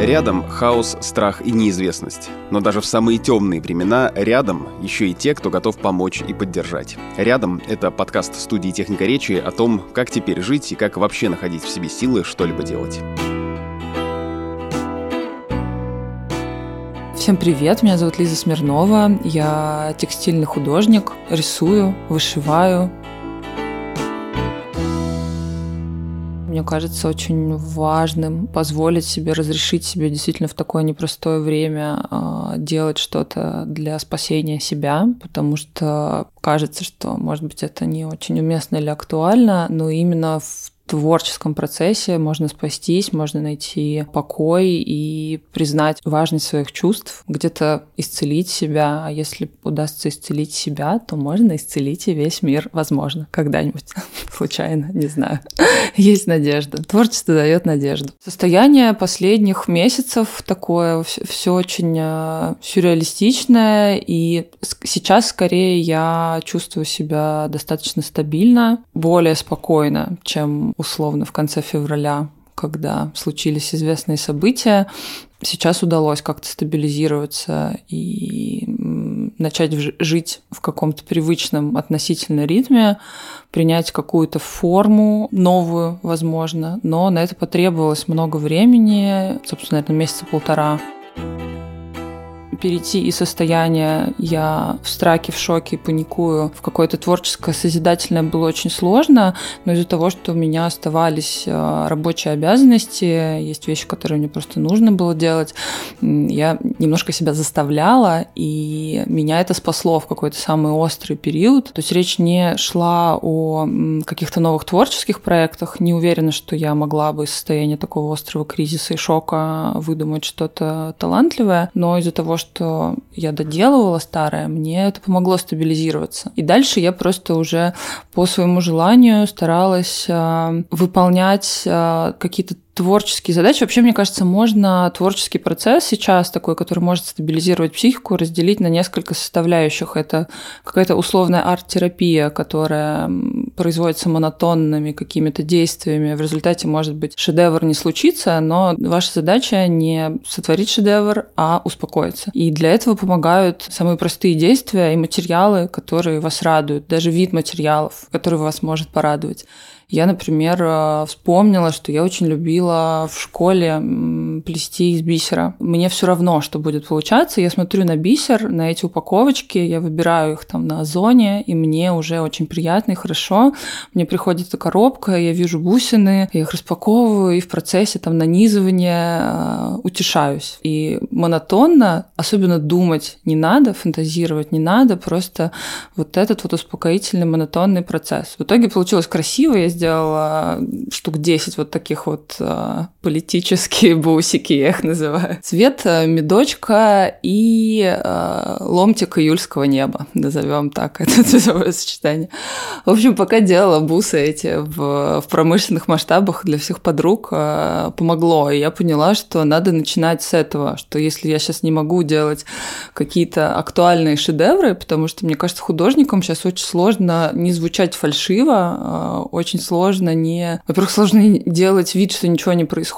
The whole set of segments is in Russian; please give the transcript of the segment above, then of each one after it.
Рядом хаос, страх и неизвестность. Но даже в самые темные времена рядом еще и те, кто готов помочь и поддержать. Рядом — это подкаст студии «Техника речи» о том, как теперь жить и как вообще находить в себе силы что-либо делать. Всем привет, меня зовут Лиза Смирнова, я текстильный художник, рисую, вышиваю, Мне кажется очень важным позволить себе, разрешить себе действительно в такое непростое время э, делать что-то для спасения себя, потому что кажется, что, может быть, это не очень уместно или актуально, но именно в творческом процессе можно спастись, можно найти покой и признать важность своих чувств, где-то исцелить себя. А если удастся исцелить себя, то можно исцелить и весь мир, возможно, когда-нибудь. Случайно, не знаю. Есть надежда. Творчество дает надежду. Состояние последних месяцев такое все очень э, сюрреалистичное, и сейчас скорее я чувствую себя достаточно стабильно, более спокойно, чем условно в конце февраля, когда случились известные события, сейчас удалось как-то стабилизироваться и начать жить в каком-то привычном относительно ритме, принять какую-то форму новую, возможно, но на это потребовалось много времени, собственно, это месяца полтора перейти из состояния «я в страке, в шоке, паникую» в какое-то творческое, созидательное было очень сложно, но из-за того, что у меня оставались э, рабочие обязанности, есть вещи, которые мне просто нужно было делать, я немножко себя заставляла, и меня это спасло в какой-то самый острый период. То есть речь не шла о каких-то новых творческих проектах, не уверена, что я могла бы из состояния такого острого кризиса и шока выдумать что-то талантливое, но из-за того, что что я доделывала старое, мне это помогло стабилизироваться. И дальше я просто уже по своему желанию старалась э, выполнять э, какие-то творческие задачи. Вообще, мне кажется, можно творческий процесс сейчас такой, который может стабилизировать психику, разделить на несколько составляющих. Это какая-то условная арт-терапия, которая производится монотонными какими-то действиями. В результате, может быть, шедевр не случится, но ваша задача не сотворить шедевр, а успокоиться. И для этого помогают самые простые действия и материалы, которые вас радуют, даже вид материалов, который вас может порадовать. Я, например, э, вспомнила, что я очень любила в школе плести из бисера. Мне все равно, что будет получаться. Я смотрю на бисер, на эти упаковочки, я выбираю их там на озоне, и мне уже очень приятно и хорошо. Мне приходит эта коробка, я вижу бусины, я их распаковываю, и в процессе там нанизывания э, утешаюсь. И монотонно, особенно думать не надо, фантазировать не надо, просто вот этот вот успокоительный монотонный процесс. В итоге получилось красиво, я сделала штук 10 вот таких вот а, политические бусики, я их называю. Цвет а, медочка и а, ломтик июльского неба, назовем так это цветовое сочетание. В общем, пока делала бусы эти в, в промышленных масштабах для всех подруг, а, помогло. И я поняла, что надо начинать с этого, что если я сейчас не могу делать какие-то актуальные шедевры, потому что, мне кажется, художникам сейчас очень сложно не звучать фальшиво, а, очень сложно не... Во-первых, сложно делать вид, что ничего не происходит,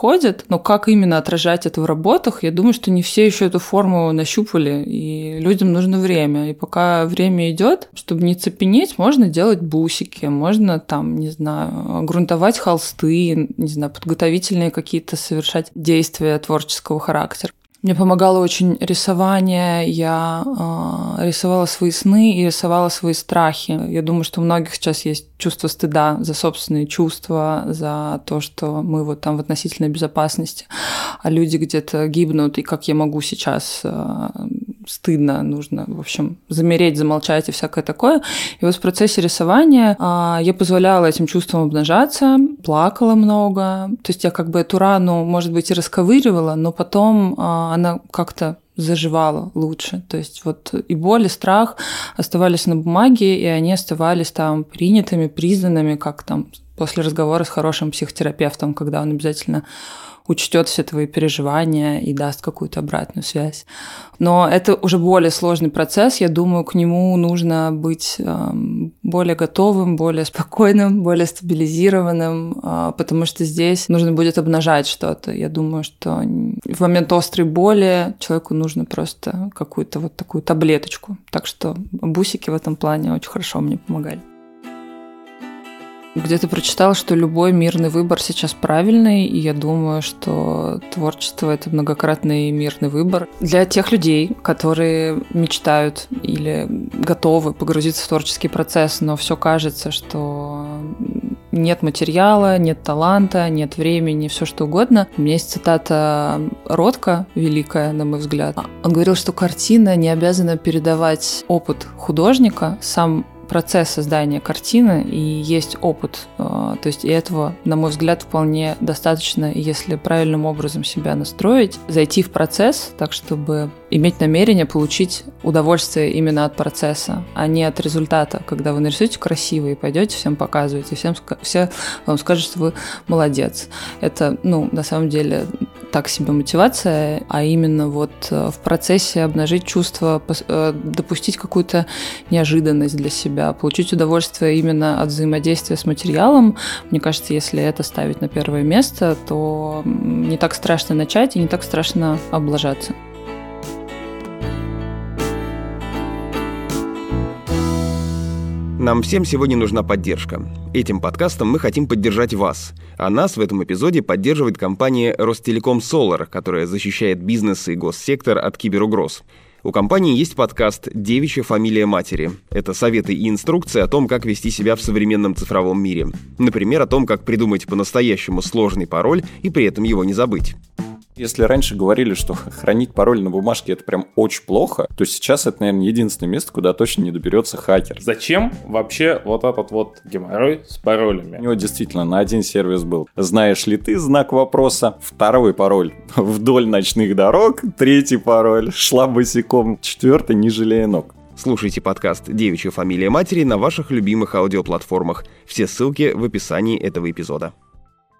но как именно отражать это в работах, я думаю, что не все еще эту форму нащупали, и людям нужно время. И пока время идет, чтобы не цепенеть, можно делать бусики, можно там, не знаю, грунтовать холсты, не знаю, подготовительные какие-то совершать действия творческого характера. Мне помогало очень рисование. Я э, рисовала свои сны и рисовала свои страхи. Я думаю, что у многих сейчас есть чувство стыда за собственные чувства, за то, что мы вот там в относительной безопасности, а люди где-то гибнут, и как я могу сейчас э, стыдно, нужно, в общем, замереть, замолчать и всякое такое. И вот в процессе рисования а, я позволяла этим чувствам обнажаться, плакала много. То есть я как бы эту рану, может быть, и расковыривала, но потом а, она как-то заживала лучше. То есть вот и боль, и страх оставались на бумаге, и они оставались там принятыми, признанными, как там после разговора с хорошим психотерапевтом, когда он обязательно учтет все твои переживания и даст какую-то обратную связь. Но это уже более сложный процесс. Я думаю, к нему нужно быть эм, более готовым, более спокойным, более стабилизированным, э, потому что здесь нужно будет обнажать что-то. Я думаю, что в момент острой боли человеку нужно просто какую-то вот такую таблеточку. Так что бусики в этом плане очень хорошо мне помогали. Где-то прочитал, что любой мирный выбор сейчас правильный, и я думаю, что творчество — это многократный мирный выбор. Для тех людей, которые мечтают или готовы погрузиться в творческий процесс, но все кажется, что нет материала, нет таланта, нет времени, все что угодно. У меня есть цитата Ротко, великая, на мой взгляд. Он говорил, что картина не обязана передавать опыт художника, сам процесс создания картины и есть опыт. А, то есть и этого, на мой взгляд, вполне достаточно, если правильным образом себя настроить, зайти в процесс так, чтобы иметь намерение получить удовольствие именно от процесса, а не от результата. Когда вы нарисуете красиво и пойдете всем показываете, всем, все вам скажут, что вы молодец. Это, ну, на самом деле, так себе мотивация, а именно вот э, в процессе обнажить чувство, э, допустить какую-то неожиданность для себя, получить удовольствие именно от взаимодействия с материалом. Мне кажется, если это ставить на первое место, то не так страшно начать и не так страшно облажаться. Нам всем сегодня нужна поддержка. Этим подкастом мы хотим поддержать вас. А нас в этом эпизоде поддерживает компания Ростелеком Solar, которая защищает бизнес и госсектор от киберугроз. У компании есть подкаст «Девичья фамилия матери». Это советы и инструкции о том, как вести себя в современном цифровом мире. Например, о том, как придумать по-настоящему сложный пароль и при этом его не забыть. Если раньше говорили, что хранить пароль на бумажке это прям очень плохо, то сейчас это, наверное, единственное место, куда точно не доберется хакер. Зачем вообще вот этот вот геморрой с паролями? У него действительно на один сервис был. Знаешь ли ты знак вопроса? Второй пароль вдоль ночных дорог. Третий пароль шла босиком. Четвертый не жалея ног. Слушайте подкаст «Девичья фамилия матери» на ваших любимых аудиоплатформах. Все ссылки в описании этого эпизода.